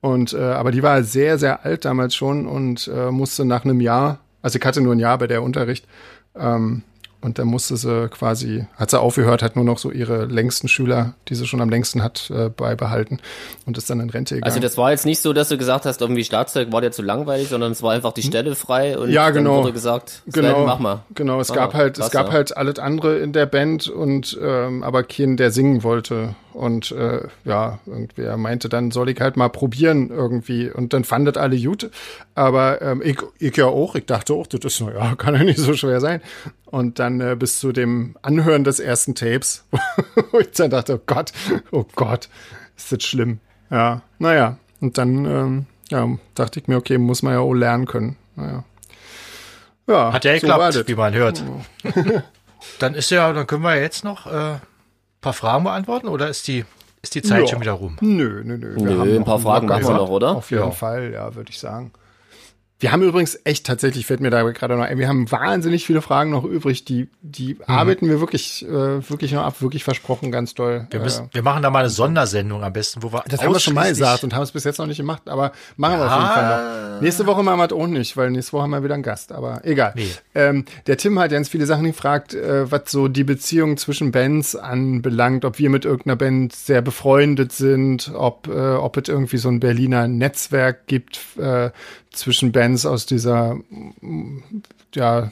Und äh, aber die war sehr, sehr alt damals schon und äh, musste nach einem Jahr, also ich hatte nur ein Jahr bei der Unterricht, ähm, und dann musste sie quasi, hat sie aufgehört, hat nur noch so ihre längsten Schüler, die sie schon am längsten hat, äh, beibehalten und ist dann in Rente gegangen. Also das war jetzt nicht so, dass du gesagt hast, irgendwie Schlagzeug war dir zu langweilig, sondern es war einfach die Stelle frei und ja, genau. dann wurde gesagt, genau, mach mal. Genau, es mach gab halt, Krass, es gab ja. halt alles andere in der Band und ähm, aber keinen, der singen wollte. Und äh, ja, irgendwer meinte, dann soll ich halt mal probieren irgendwie. Und dann fandet alle gut. Aber ähm, ich, ich ja auch, ich dachte auch, das ist, naja, *laughs* kann ja nicht so schwer sein. Und dann äh, bis zu dem Anhören des ersten Tapes, *laughs* wo ich dann dachte, oh Gott, oh Gott, ist das schlimm. Ja, naja. Und dann ähm, ja, dachte ich mir, okay, muss man ja auch lernen können. Naja. Ja, Hat ja geklappt, so wie man hört. *laughs* dann ist ja, dann können wir jetzt noch äh, paar Fragen beantworten oder ist die, ist die Zeit ja. schon wieder rum? Nö, nö, nö. Wir nö, ein paar Fragen machen wir noch, oder? Auf jeden ja. Fall, ja, würde ich sagen. Wir haben übrigens echt tatsächlich, fällt mir da gerade noch ein, wir haben wahnsinnig viele Fragen noch übrig, die, die mhm. arbeiten wir wirklich, äh, wirklich noch ab, wirklich versprochen, ganz doll. Wir, müssen, äh, wir machen da mal eine Sondersendung am besten, wo wir Das haben wir schon mal gesagt und haben es bis jetzt noch nicht gemacht, aber machen ja. wir auf jeden Fall noch. Nächste Woche machen wir es auch nicht, weil nächste Woche haben wir wieder einen Gast, aber egal. Nee. Ähm, der Tim hat ganz viele Sachen gefragt, äh, was so die Beziehung zwischen Bands anbelangt, ob wir mit irgendeiner Band sehr befreundet sind, ob, äh, ob es irgendwie so ein Berliner Netzwerk gibt, äh, zwischen Bands aus dieser, ja,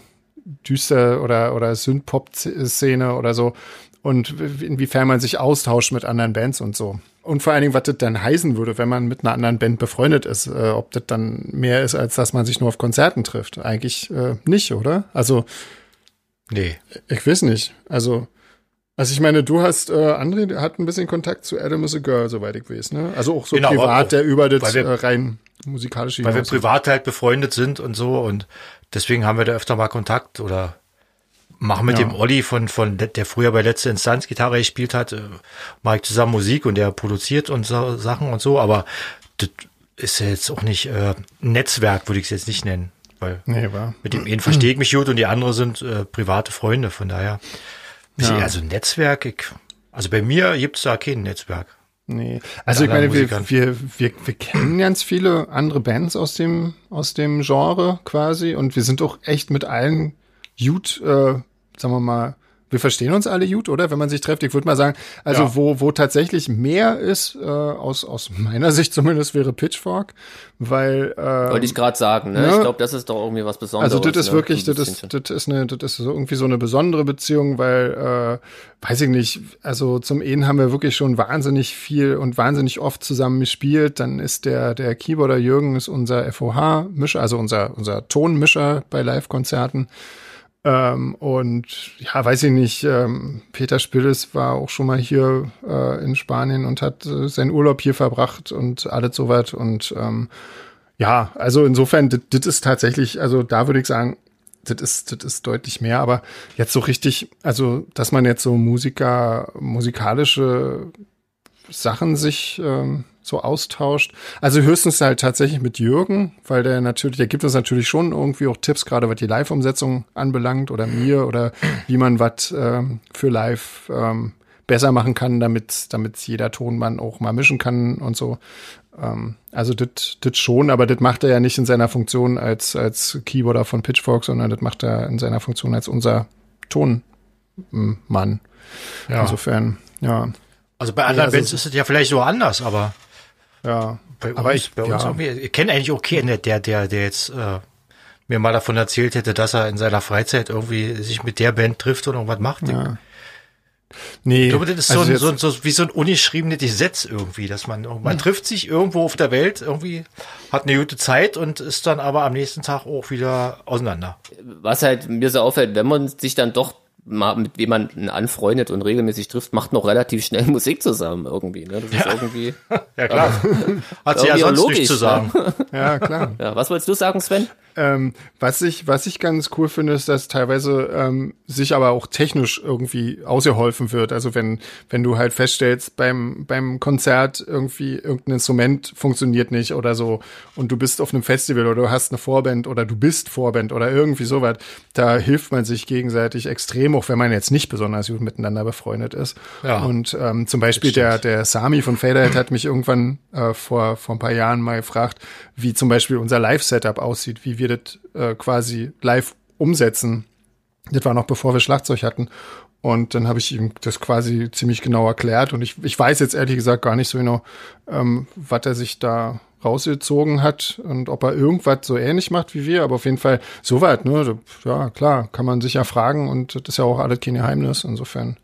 Düster- oder, oder Synth-Pop-Szene oder so und inwiefern man sich austauscht mit anderen Bands und so. Und vor allen Dingen, was das dann heißen würde, wenn man mit einer anderen Band befreundet ist, äh, ob das dann mehr ist, als dass man sich nur auf Konzerten trifft. Eigentlich äh, nicht, oder? Also, nee. Ich weiß nicht. Also, also ich meine, du hast, äh, André hat ein bisschen Kontakt zu Adam is a Girl, soweit ich weiß, ne? Also auch so genau, privat, auch, der über das wir, äh, rein musikalische Weil wir privat halt befreundet sind und so und deswegen haben wir da öfter mal Kontakt oder machen mit ja. dem Olli von, von, der früher bei Letzte Instanz Gitarre gespielt hat, äh, mache ich zusammen Musik und der produziert und so Sachen und so, aber das ist ja jetzt auch nicht äh, Netzwerk, würde ich es jetzt nicht nennen. Weil nee, mit dem einen verstehe ich mich gut und die anderen sind äh, private Freunde, von daher. Ja. Also Netzwerk, ich, also bei mir gibt es da kein Netzwerk. Nee. Also ich meine, wir, wir, wir, wir kennen ganz viele andere Bands aus dem, aus dem Genre quasi und wir sind auch echt mit allen gut äh, sagen wir mal, wir verstehen uns alle gut, oder? Wenn man sich trifft. Ich würde mal sagen, also ja. wo, wo tatsächlich mehr ist, äh, aus, aus meiner *laughs* Sicht zumindest, wäre Pitchfork, weil äh, Wollte ich gerade sagen, ne? ne? Ich glaube, das ist doch irgendwie was Besonderes. Also das ist ne? wirklich, das ist, das ist eine, das ist so irgendwie so eine besondere Beziehung, weil, äh, weiß ich nicht, also zum einen haben wir wirklich schon wahnsinnig viel und wahnsinnig oft zusammen gespielt. Dann ist der, der Keyboarder Jürgen ist unser FOH-Mischer, also unser, unser Tonmischer bei Live-Konzerten. Ähm, und ja, weiß ich nicht, ähm, Peter Spilles war auch schon mal hier äh, in Spanien und hat äh, seinen Urlaub hier verbracht und alles soweit. Und ähm, ja, also insofern, das ist tatsächlich, also da würde ich sagen, das ist, das ist deutlich mehr, aber jetzt so richtig, also dass man jetzt so Musiker, musikalische Sachen sich ähm, so austauscht. Also höchstens halt tatsächlich mit Jürgen, weil der natürlich, der gibt uns natürlich schon irgendwie auch Tipps, gerade was die Live-Umsetzung anbelangt oder mir oder wie man was ähm, für Live ähm, besser machen kann, damit damit jeder Tonmann auch mal mischen kann und so. Ähm, also das das schon, aber das macht er ja nicht in seiner Funktion als als Keyboarder von Pitchfork, sondern das macht er in seiner Funktion als unser Tonmann. Ja. Insofern, ja. Also bei anderen also, Bands ist es ja vielleicht so anders, aber ja. Bei uns, aber ich, bei uns ja. irgendwie, ich kenne eigentlich auch keinen, der, der, der jetzt äh, mir mal davon erzählt hätte, dass er in seiner Freizeit irgendwie sich mit der Band trifft und irgendwas macht. Ja. Nee. Ich glaube, das ist also so, ein, so, so, wie so ein ungeschriebenes Gesetz irgendwie, dass man, man hm. trifft sich irgendwo auf der Welt, irgendwie hat eine gute Zeit und ist dann aber am nächsten Tag auch wieder auseinander. Was halt mir so auffällt, wenn man sich dann doch mit jemanden anfreundet und regelmäßig trifft, macht noch relativ schnell *laughs* Musik zusammen irgendwie. Ne? Das ist ja. irgendwie. *laughs* ja klar. Hat sie ja sonst logisch, nichts zu sagen. Ne? *laughs* Ja, klar. Ja, was wolltest du sagen, Sven? Ähm, was ich, was ich ganz cool finde, ist, dass teilweise ähm, sich aber auch technisch irgendwie ausgeholfen wird. Also wenn, wenn du halt feststellst, beim, beim Konzert irgendwie irgendein Instrument funktioniert nicht oder so und du bist auf einem Festival oder du hast eine Vorband oder du bist Vorband oder irgendwie sowas, da hilft man sich gegenseitig extrem, auch wenn man jetzt nicht besonders gut miteinander befreundet ist. Ja, und ähm, zum Beispiel der, der Sami von Faderhead hat mich irgendwann äh, vor, vor ein paar Jahren mal gefragt, wie zum Beispiel unser Live-Setup aussieht, wie wir das äh, quasi live umsetzen. Das war noch bevor wir Schlagzeug hatten. Und dann habe ich ihm das quasi ziemlich genau erklärt. Und ich, ich weiß jetzt ehrlich gesagt gar nicht so genau, ähm, was er sich da rausgezogen hat und ob er irgendwas so ähnlich macht wie wir, aber auf jeden Fall so weit, ne? Ja, klar, kann man sich ja fragen und das ist ja auch alles kein Geheimnis, insofern.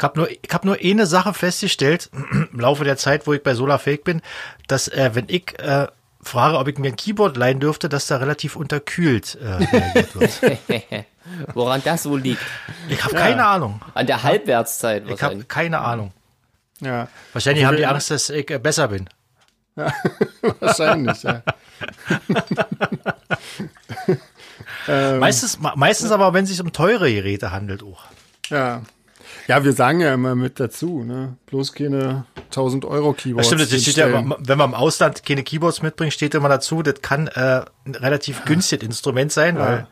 Ich habe nur, hab nur eine Sache festgestellt *clears throat* im Laufe der Zeit, wo ich bei Solar Fake bin, dass äh, wenn ich äh, frage, ob ich mir ein Keyboard leihen dürfte, dass da relativ unterkühlt äh, wird. *laughs* Woran das wohl liegt? Ich habe ja. keine Ahnung. An der Halbwertszeit Ich habe keine Ahnung. Ja. Wahrscheinlich haben die Angst, dass ich äh, besser bin. Ja, *laughs* wahrscheinlich, ja. *laughs* meistens, meistens aber, wenn es sich um teure Geräte handelt, auch. Ja. Ja, wir sagen ja immer mit dazu, ne? Bloß keine 1000 Euro Keyboards. Das stimmt, das steht ja, wenn man im Ausland keine Keyboards mitbringt, steht immer dazu, das kann äh, ein relativ günstiges Instrument sein, ja. weil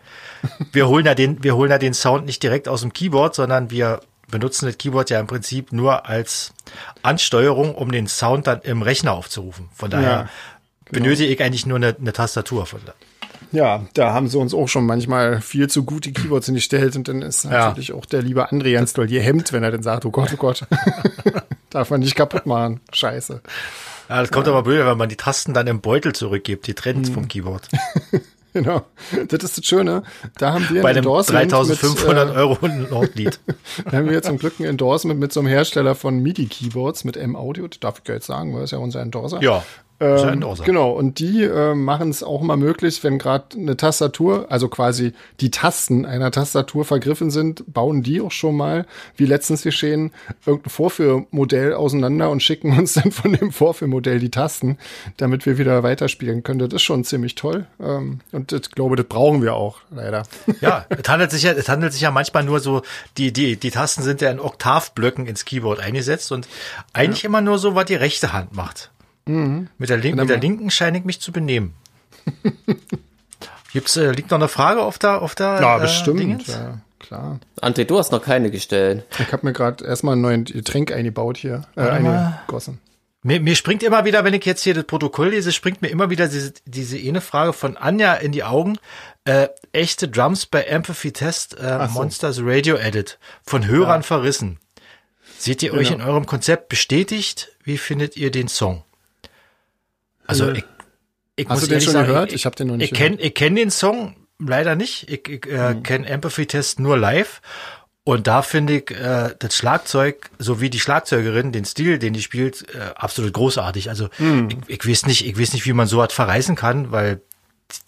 wir holen ja den, wir holen ja den Sound nicht direkt aus dem Keyboard, sondern wir benutzen das Keyboard ja im Prinzip nur als Ansteuerung, um den Sound dann im Rechner aufzurufen. Von daher ja, genau. benötige ich eigentlich nur eine, eine Tastatur von da. Ja, da haben sie uns auch schon manchmal viel zu gute Keyboards hingestellt und dann ist natürlich ja. auch der liebe André ganz doll hier hemmt, wenn er dann sagt, oh Gott, oh Gott, *laughs* darf man nicht kaputt machen. Scheiße. Ja, das kommt ja. aber blöd, wenn man die Tasten dann im Beutel zurückgibt, die trennt hm. vom Keyboard. *laughs* Genau, das ist das Schöne. Da haben wir Bei dem 3500 mit, äh, Euro Nordlied. *laughs* da haben wir zum Glück ein Endorsement mit so einem Hersteller von MIDI-Keyboards mit M-Audio. Das darf ich ja jetzt sagen, weil es ja unser Endorser. Ja. Ähm, genau, und die äh, machen es auch mal möglich, wenn gerade eine Tastatur, also quasi die Tasten einer Tastatur vergriffen sind, bauen die auch schon mal, wie letztens geschehen, irgendein Vorführmodell auseinander und schicken *laughs* uns dann von dem Vorführmodell die Tasten, damit wir wieder weiterspielen können. Das ist schon ziemlich toll. Ähm, und ich glaube, das brauchen wir auch, leider. *laughs* Ja, es handelt sich ja, es handelt sich ja manchmal nur so, die, die, die Tasten sind ja in Oktavblöcken ins Keyboard eingesetzt und eigentlich ja. immer nur so, was die rechte Hand macht. Mhm. Mit, der Link, mit der linken scheine ich mich zu benehmen. *laughs* Gibt's, äh, liegt noch eine Frage auf der, auf der Ja, äh, bestimmt. Dingens? Ja, klar. André, du hast noch keine gestellt. Ich habe mir gerade erstmal einen neuen Trink eingebaut hier. Äh, eingegossen. Mir, mir springt immer wieder, wenn ich jetzt hier das Protokoll lese, springt mir immer wieder diese, diese eine Frage von Anja in die Augen. Äh, echte Drums bei Empathy Test äh, so. Monsters Radio Edit von Hörern ja. verrissen. Seht ihr genau. euch in eurem Konzept bestätigt? Wie findet ihr den Song? Also ich, ich Hast du den schon sagen, gehört? Ich, ich habe den noch nicht ich gehört. Kenn, ich kenne den Song leider nicht. Ich, ich äh, hm. kenne Empathy Test nur live. Und da finde ich äh, das Schlagzeug sowie die Schlagzeugerin, den Stil, den die spielt, äh, absolut großartig. Also hm. ich, ich weiß nicht, ich weiß nicht, wie man so was verreißen kann, weil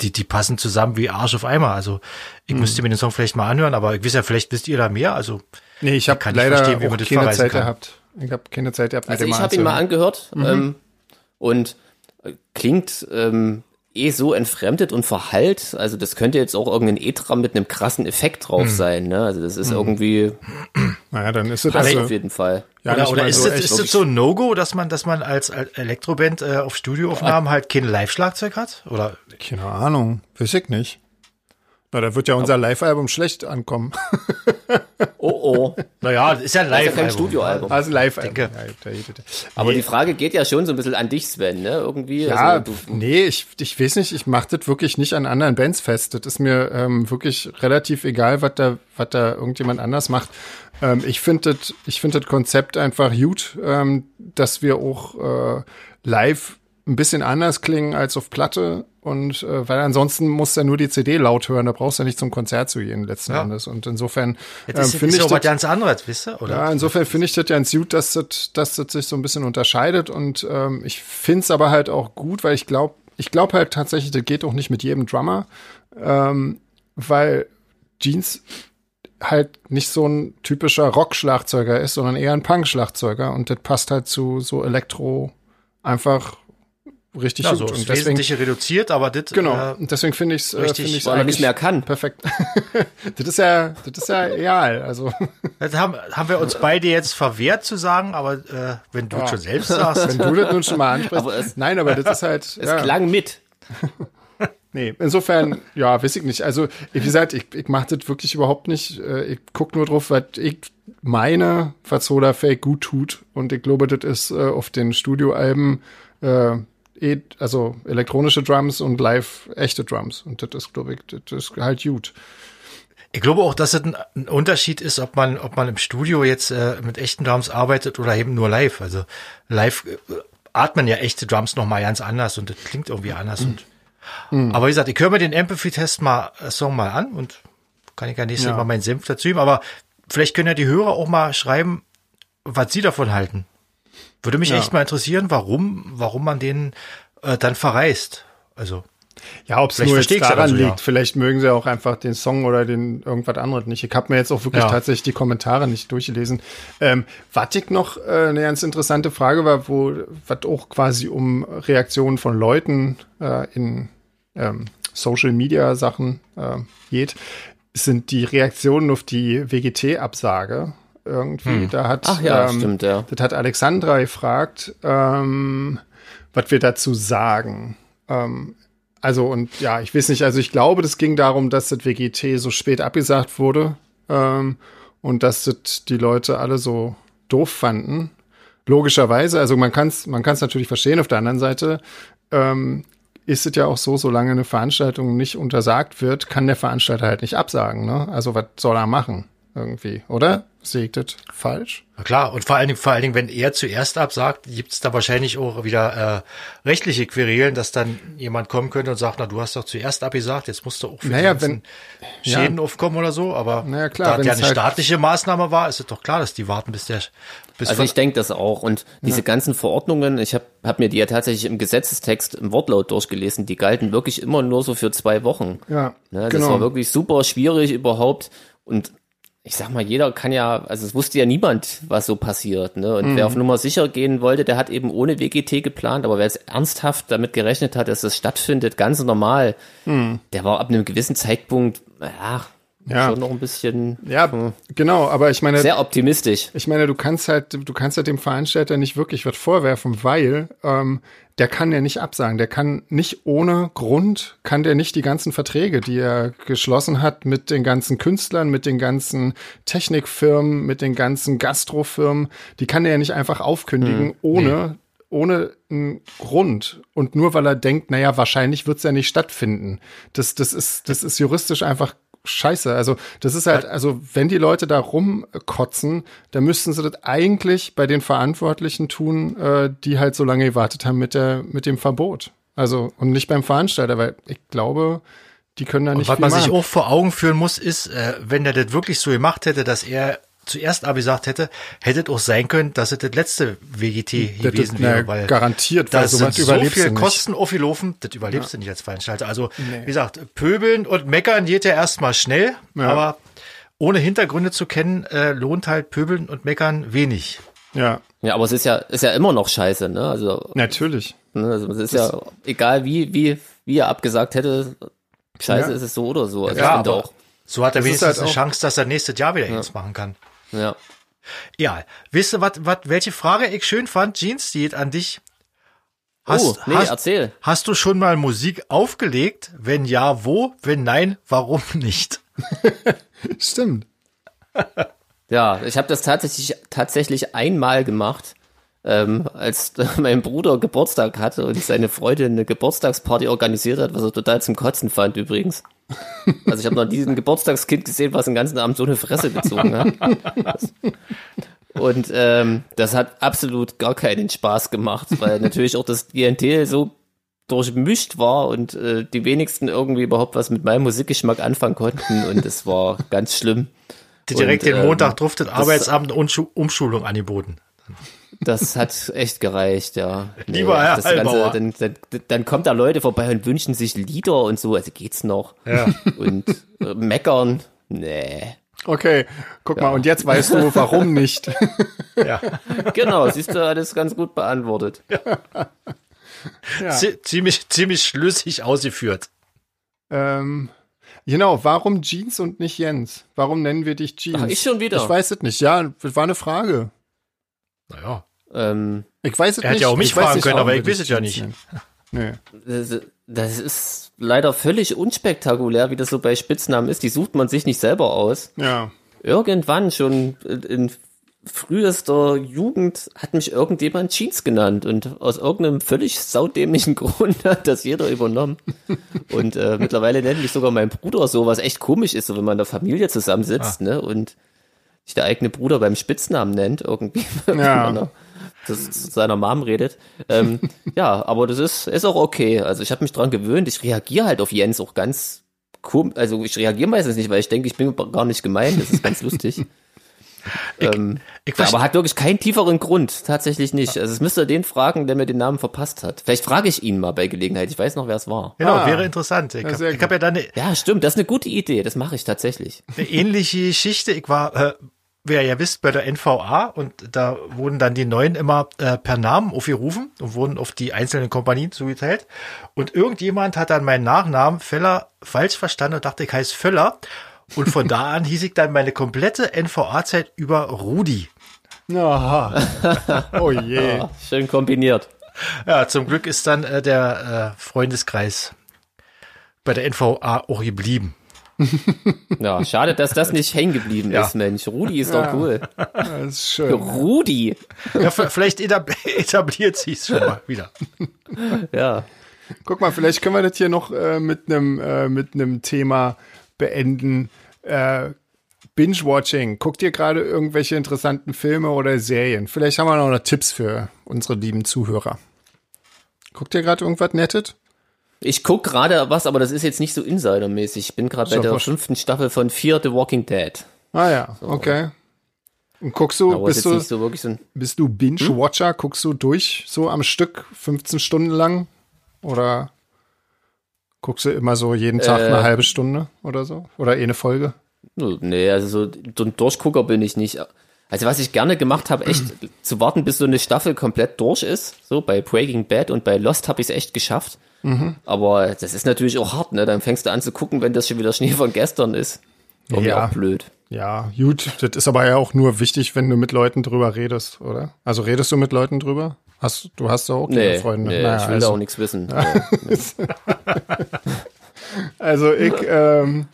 die, die passen zusammen wie Arsch auf Eimer. Also ich hm. müsste mir den Song vielleicht mal anhören, aber ich weiß ja, vielleicht wisst ihr da mehr. Also nee, ich habe leider verstehen, wie man das keine Zeit kann. gehabt. Ich habe keine Zeit gehabt. Also ich habe ihn mal angehört mhm. ähm, und klingt ähm, eh so entfremdet und verhallt. Also das könnte jetzt auch irgendein E-Tram mit einem krassen Effekt drauf hm. sein. Ne? Also das ist hm. irgendwie. *clears throat* Naja, dann ist es also, auf jeden Fall. Ja, oder oder ist, so das, ist das so ein No-Go, dass man, dass man als, Elektroband äh, auf Studioaufnahmen halt kein Live-Schlagzeug hat? Oder? Keine Ahnung, weiß ich nicht. Na, da wird ja unser Live-Album schlecht ankommen. *laughs* Oh oh. Naja, das ist ja ein Live-Album. kein Studioalbum. Also Live-Album. Aber nee. die Frage geht ja schon so ein bisschen an dich, Sven, ne? Irgendwie. Ja, also, nee, ich, ich weiß nicht, ich mache das wirklich nicht an anderen Bands fest. Das ist mir ähm, wirklich relativ egal, was da, was da irgendjemand anders macht. Ähm, ich finde das, ich finde das Konzept einfach gut, ähm, dass wir auch äh, live ein bisschen anders klingen als auf Platte und äh, weil ansonsten musst du ja nur die CD laut hören, da brauchst du ja nicht zum Konzert zu gehen letzten ja. Endes. Und insofern ähm, finde ich das was ganz anderes, wisst ihr? Oder? Ja, insofern finde ich das ja ganz gut, dass das, dass das sich so ein bisschen unterscheidet und ähm, ich finde es aber halt auch gut, weil ich glaube, ich glaube halt tatsächlich, das geht auch nicht mit jedem Drummer, ähm, weil Jeans halt nicht so ein typischer Rock-Schlagzeuger ist, sondern eher ein Punk-Schlagzeuger und das passt halt zu so Elektro einfach richtig ja, gut. So und deswegen Wesentliche reduziert, aber das genau. Äh, und deswegen finde ich es äh, finde ich weil er nicht mehr kann. Perfekt. *laughs* das ist ja das ist ja real. Also *laughs* das haben haben wir uns beide jetzt verwehrt zu sagen, aber äh, wenn du ja. schon selbst sagst, *laughs* wenn du das nun schon mal ansprichst, aber es, nein, aber das ist halt es ja. klang mit. Nee, insofern, ja, weiß ich nicht. Also, wie gesagt, ich, ich mache das wirklich überhaupt nicht. Äh, ich guck nur drauf, was ich meine, was Soda Fake gut tut. Und ich glaube, das ist äh, auf den Studioalben äh, eh, also elektronische Drums und live echte Drums. Und das ist, glaube ich, das ist halt gut. Ich glaube auch, dass es ein, Unterschied ist, ob man, ob man im Studio jetzt äh, mit echten Drums arbeitet oder eben nur live. Also live äh, atmen ja echte Drums noch mal ganz anders und das klingt irgendwie anders. Mhm. Und, mhm. Aber wie gesagt, ich höre mir den Empathy-Test mal, äh, Song mal an und kann ich ja nächstes ja. Mal meinen Senf dazu geben. Aber vielleicht können ja die Hörer auch mal schreiben, was sie davon halten. Würde mich ja. echt mal interessieren, warum, warum man den äh, dann verreist. Also. Ja, ob es nur jetzt daran so, liegt. Ja. Vielleicht mögen sie auch einfach den Song oder den irgendwas anderes nicht. Ich habe mir jetzt auch wirklich ja. tatsächlich die Kommentare nicht durchgelesen. Ähm, was ich noch äh, eine ganz interessante Frage war, wo was auch quasi um Reaktionen von Leuten äh, in ähm, Social Media Sachen äh, geht, sind die Reaktionen auf die WGT-Absage irgendwie. Hm. Da hat, Ach ja, ähm, stimmt, ja. Das hat Alexandra gefragt, ähm, was wir dazu sagen. Ähm, also, und ja, ich weiß nicht, also ich glaube, das ging darum, dass das WGT so spät abgesagt wurde ähm, und dass das die Leute alle so doof fanden. Logischerweise, also man kann es man kann's natürlich verstehen. Auf der anderen Seite ähm, ist es ja auch so, solange eine Veranstaltung nicht untersagt wird, kann der Veranstalter halt nicht absagen. Ne? Also was soll er machen? Irgendwie, oder? Sehe falsch? Na klar, und vor allen Dingen, vor allen Dingen, wenn er zuerst absagt, gibt es da wahrscheinlich auch wieder äh, rechtliche Querelen, dass dann jemand kommen könnte und sagt, na, du hast doch zuerst abgesagt, jetzt musst du auch für naja, die wenn, Schäden ja. aufkommen oder so. Aber naja, klar, da ja eine halt staatliche Maßnahme war, ist es doch klar, dass die warten, bis der bis Also ich denke das auch. Und diese ja. ganzen Verordnungen, ich habe hab mir die ja tatsächlich im Gesetzestext im Wortlaut durchgelesen, die galten wirklich immer nur so für zwei Wochen. Ja. Ne, das genau. war wirklich super schwierig überhaupt. Und ich sag mal, jeder kann ja, also es wusste ja niemand, was so passiert. Ne? Und mhm. wer auf Nummer sicher gehen wollte, der hat eben ohne WGT geplant, aber wer jetzt ernsthaft damit gerechnet hat, dass das stattfindet, ganz normal, mhm. der war ab einem gewissen Zeitpunkt, ja, ja. schon noch ein bisschen. Ja, hm, genau, aber ich meine. Sehr optimistisch. Ich meine, du kannst halt, du kannst halt dem Veranstalter nicht wirklich was vorwerfen, weil ähm, der kann ja nicht absagen. Der kann nicht ohne Grund, kann der nicht die ganzen Verträge, die er geschlossen hat mit den ganzen Künstlern, mit den ganzen Technikfirmen, mit den ganzen Gastrofirmen, die kann er ja nicht einfach aufkündigen, hm, ohne nee ohne einen Grund und nur weil er denkt, naja, wahrscheinlich wird es ja nicht stattfinden. Das, das, ist, das ist juristisch einfach scheiße. Also, das ist halt, also, wenn die Leute da rumkotzen, dann müssten sie das eigentlich bei den Verantwortlichen tun, äh, die halt so lange gewartet haben mit der, mit dem Verbot. Also, und nicht beim Veranstalter, weil ich glaube, die können da nicht. Und was man machen. sich auch vor Augen führen muss, ist, äh, wenn der das wirklich so gemacht hätte, dass er zuerst abgesagt hätte, hätte es auch sein können, dass es das letzte WGT das gewesen wäre. Weil garantiert, weil sowas sind so viel Kosten aufgelaufen, das überlebst ja. du nicht als Veranstalter. Also, nee. wie gesagt, pöbeln und meckern geht ja erstmal schnell, ja. aber ohne Hintergründe zu kennen, äh, lohnt halt pöbeln und meckern wenig. Ja. Ja, aber es ist ja, ist ja immer noch scheiße, ne? Also. Natürlich. Ne, also es ist das ja, egal wie, wie, wie er abgesagt hätte, scheiße ja. ist es so oder so. Also ja, aber auch. So hat er wenigstens halt eine Chance, dass er nächstes Jahr wieder ja. machen kann. Ja. Ja, wisst ihr, wat, wat, welche Frage ich schön fand, Jeans, die an dich. Hast, oh, nee, hast, erzähl. Hast du schon mal Musik aufgelegt? Wenn ja, wo? Wenn nein, warum nicht? *laughs* Stimmt. ja, ich habe das tatsächlich tatsächlich einmal gemacht, ähm, als *laughs* mein Bruder Geburtstag hatte und seine Freundin eine Geburtstagsparty organisiert hat, was er total zum Kotzen fand übrigens. Also ich habe noch diesen Geburtstagskind gesehen, was den ganzen Abend so eine Fresse gezogen hat. Und ähm, das hat absolut gar keinen Spaß gemacht, weil natürlich auch das Klientel so durchmischt war und äh, die wenigsten irgendwie überhaupt was mit meinem Musikgeschmack anfangen konnten und es war ganz schlimm. Direkt und, den Montag ähm, durfte Arbeitsabend und Umschulung angeboten. Das hat echt gereicht, ja. Lieber Herr das Ganze, dann, dann, dann kommt da Leute vorbei und wünschen sich Lieder und so, also geht's noch. Ja. Und äh, meckern, nee. Okay, guck ja. mal, und jetzt weißt du, warum nicht. *laughs* ja. Genau, siehst du, alles ganz gut beantwortet. Ja. Ziemlich, ziemlich schlüssig ausgeführt. Ähm, genau, warum Jeans und nicht Jens? Warum nennen wir dich Jeans? Ach, ich schon wieder. Ich weiß es nicht. Ja, war eine Frage. Naja. Ähm, ich weiß es er nicht. Er hätte ja auch mich fragen können, aber ich weiß es ja nicht. Nee. Das, ist leider völlig unspektakulär, wie das so bei Spitznamen ist. Die sucht man sich nicht selber aus. Ja. Irgendwann schon in frühester Jugend hat mich irgendjemand Jeans genannt und aus irgendeinem völlig saudämlichen *laughs* Grund hat das jeder übernommen. Und äh, mittlerweile nennt mich sogar mein Bruder so, was echt komisch ist, so wenn man in der Familie zusammensitzt, ah. ne? Und sich der eigene Bruder beim Spitznamen nennt, irgendwie, ja. *laughs* das zu seiner Mom redet. Ähm, *laughs* ja, aber das ist, ist auch okay. Also ich habe mich dran gewöhnt. Ich reagiere halt auf Jens auch ganz komisch. Also ich reagiere meistens nicht, weil ich denke, ich bin gar nicht gemein. Das ist ganz lustig. *laughs* Ich, ähm, ich aber hat wirklich keinen tieferen Grund, tatsächlich nicht. Also es müsste den fragen, der mir den Namen verpasst hat. Vielleicht frage ich ihn mal bei Gelegenheit. Ich weiß noch, wer es war. Genau, ah, wäre interessant. Ich habe hab ja dann eine, Ja, stimmt, das ist eine gute Idee. Das mache ich tatsächlich. Eine ähnliche Geschichte. Ich war äh, wie ihr ja wisst, bei der NVA und da wurden dann die Neuen immer äh, per Namen aufgerufen und wurden auf die einzelnen Kompanien zugeteilt. Und irgendjemand hat dann meinen Nachnamen Feller falsch verstanden und dachte, ich heiße Völler. Und von da an hieß ich dann meine komplette NVA-Zeit über Rudi. Aha. *laughs* Oh je. Ja, schön kombiniert. Ja, zum Glück ist dann äh, der äh, Freundeskreis bei der NVA auch geblieben. *laughs* Ja, schade, dass das nicht hängen geblieben ja. ist, Mensch. Rudi ist ja. doch cool. Das ist schön. Rudi. Ja, vielleicht *laughs* etabliert sich schon mal wieder. Ja. Guck mal, vielleicht können wir das hier noch äh, mit einem äh, mit einem Thema beenden. Äh, Binge-Watching. Guckt ihr gerade irgendwelche interessanten Filme oder Serien? Vielleicht haben wir noch, noch Tipps für unsere lieben Zuhörer. Guckt ihr gerade irgendwas Nettes? Ich guck gerade was, aber das ist jetzt nicht so insidermäßig. Ich bin gerade bei der fünften Staffel von Fear the Walking Dead. Ah ja, so. okay. Und guckst du, bist du, so so bist du Binge-Watcher? Hm? Guckst du durch so am Stück 15 Stunden lang? Oder guckst du immer so jeden Tag äh, eine halbe Stunde oder so? Oder eh eine Folge? Nee, also so, so ein Durchgucker bin ich nicht. Also was ich gerne gemacht habe, echt zu warten, bis so eine Staffel komplett durch ist. So bei Breaking Bad und bei Lost habe ich es echt geschafft. Mhm. Aber das ist natürlich auch hart, ne? Dann fängst du an zu gucken, wenn das schon wieder Schnee von gestern ist. Irgendwie ja. auch blöd. Ja, gut. Das ist aber ja auch nur wichtig, wenn du mit Leuten drüber redest, oder? Also redest du mit Leuten drüber? Hast, du hast doch auch nee, Freunde. Nee, naja, ich will also. da auch nichts wissen. *laughs* also ich, ähm,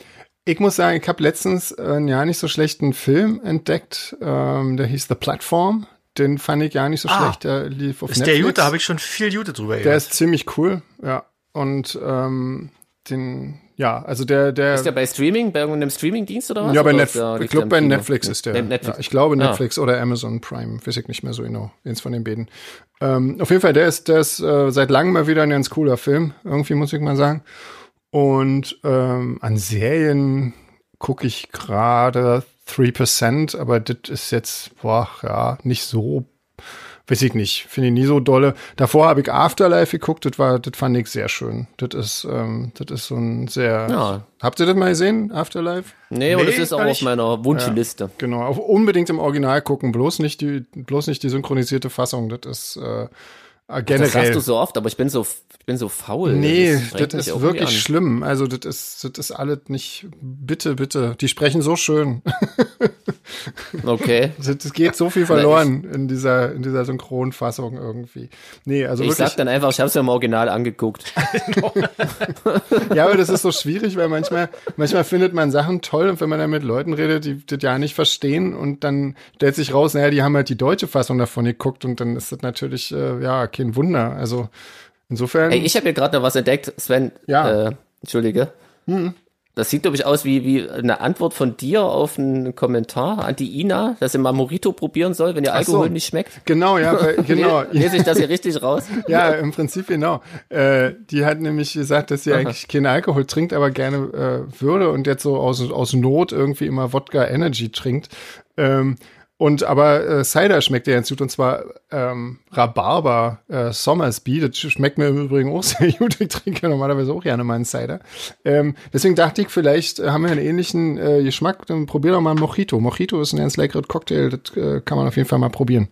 ich muss sagen, ich habe letztens einen ja nicht so schlechten Film entdeckt. Ähm, der hieß The Platform. Den fand ich ja nicht so ah, schlecht. Der lief auf ist Netflix. der Jute? Da habe ich schon viel Jute drüber gehört. Der ist ziemlich cool, ja. Und ähm, den, ja, also der, der. Ist der bei Streaming, bei irgendeinem Streaming-Dienst oder was? Ja, bei Netflix. Ich glaube, bei Netflix ist der. Netflix. Ja, ich glaube ah. Netflix ah. oder Amazon Prime, weiß ich nicht mehr so genau. Eins von den beiden. Ähm, auf jeden Fall, der ist, der ist äh, seit langem mal wieder ein ganz cooler Film. Irgendwie muss ich mal sagen. Und ähm, an Serien gucke ich gerade 3%, aber das ist jetzt, boah, ja, nicht so, weiß ich nicht, finde ich nie so dolle. Davor habe ich Afterlife geguckt, das war, das fand ich sehr schön. Das ist, ähm, das ist so ein sehr, ja. habt ihr das mal gesehen, Afterlife? Nee, aber nee, das ist auch auf meiner Wunschliste. Ja, genau, unbedingt im Original gucken, bloß nicht die, bloß nicht die synchronisierte Fassung, das ist, äh, generell. Das sagst du so oft, aber ich bin so, ich bin so faul. Nee, das, das ist wirklich schlimm. Also das ist, das ist alles nicht, bitte, bitte. Die sprechen so schön. *laughs* Okay. Es geht so viel verloren in dieser, in dieser Synchronfassung irgendwie. Nee, also ich wirklich. sag dann einfach, ich habe es ja im Original angeguckt. *laughs* ja, aber das ist so schwierig, weil manchmal, manchmal findet man Sachen toll und wenn man dann mit Leuten redet, die das ja nicht verstehen und dann stellt sich raus, naja, die haben halt die deutsche Fassung davon geguckt und dann ist das natürlich, äh, ja, kein Wunder. Also insofern. Ey, ich habe hier gerade noch was entdeckt, Sven. Ja. Äh, Entschuldige. Hm. Das sieht, glaube ich, aus wie, wie eine Antwort von dir auf einen Kommentar an die Ina, dass sie mal Morito probieren soll, wenn ihr Alkohol so. nicht schmeckt. Genau, ja, *laughs* genau. Lese ich das hier richtig raus? *laughs* ja, im Prinzip genau. Äh, die hat nämlich gesagt, dass sie Aha. eigentlich keinen Alkohol trinkt, aber gerne äh, würde und jetzt so aus, aus Not irgendwie immer Wodka Energy trinkt. Ähm, und aber äh, Cider schmeckt ja ganz gut und zwar ähm, Rhabarber äh, Somersby. Das schmeckt mir im Übrigen auch *laughs* sehr gut. Ich trinke normalerweise auch gerne meinen Cider. Ähm, deswegen dachte ich, vielleicht äh, haben wir einen ähnlichen äh, Geschmack. Dann probier doch mal einen Mojito. Mojito ist ein ganz leckerer Cocktail. Das äh, kann man auf jeden Fall mal probieren.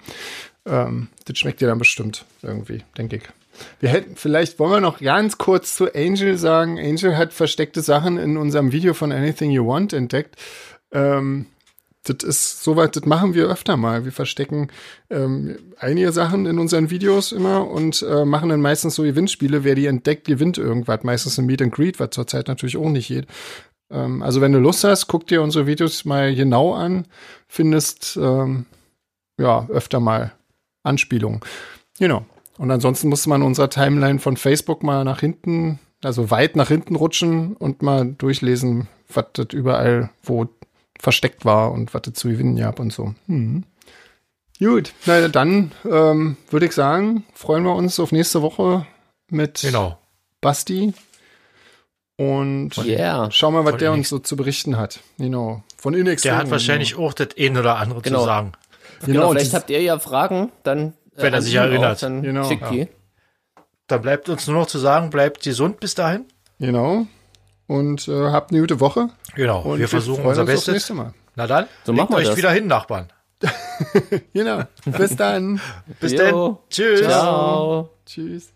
Ähm, das schmeckt dir dann bestimmt irgendwie, denke ich. Wir hätten, vielleicht wollen wir noch ganz kurz zu Angel sagen. Angel hat versteckte Sachen in unserem Video von Anything You Want entdeckt. Ähm, das ist soweit, das machen wir öfter mal. Wir verstecken ähm, einige Sachen in unseren Videos immer und äh, machen dann meistens so Gewinnspiele. Wer die entdeckt, gewinnt irgendwas. Meistens ein Meet and Greet, was zurzeit natürlich auch nicht geht. Ähm, also wenn du Lust hast, guck dir unsere Videos mal genau an. Findest ähm, ja öfter mal Anspielungen. Genau. Und ansonsten muss man unserer Timeline von Facebook mal nach hinten, also weit nach hinten rutschen und mal durchlesen, was das überall, wo versteckt war und was es zu gewinnen gab und so. Hm. Gut, na dann ähm, würde ich sagen, freuen wir uns auf nächste Woche mit genau. Basti. Und yeah. schauen wir, was Von der uns so zu berichten hat. Genau. Von Inex. Der hat wahrscheinlich genau. auch das ein oder andere genau. zu sagen. Genau, genau vielleicht habt ihr ja Fragen, dann äh, wenn er sich erinnert. Auch, dann genau. schickt die. Ja. Da bleibt uns nur noch zu sagen, bleibt gesund bis dahin. Genau. Und äh, habt eine gute Woche. Genau, und wir versuchen unser Bestes. Na dann, so machen wir euch das. wieder hin, Nachbarn. *laughs* genau. Bis dann. *laughs* Bis dann. Tschüss. Ciao. Tschüss.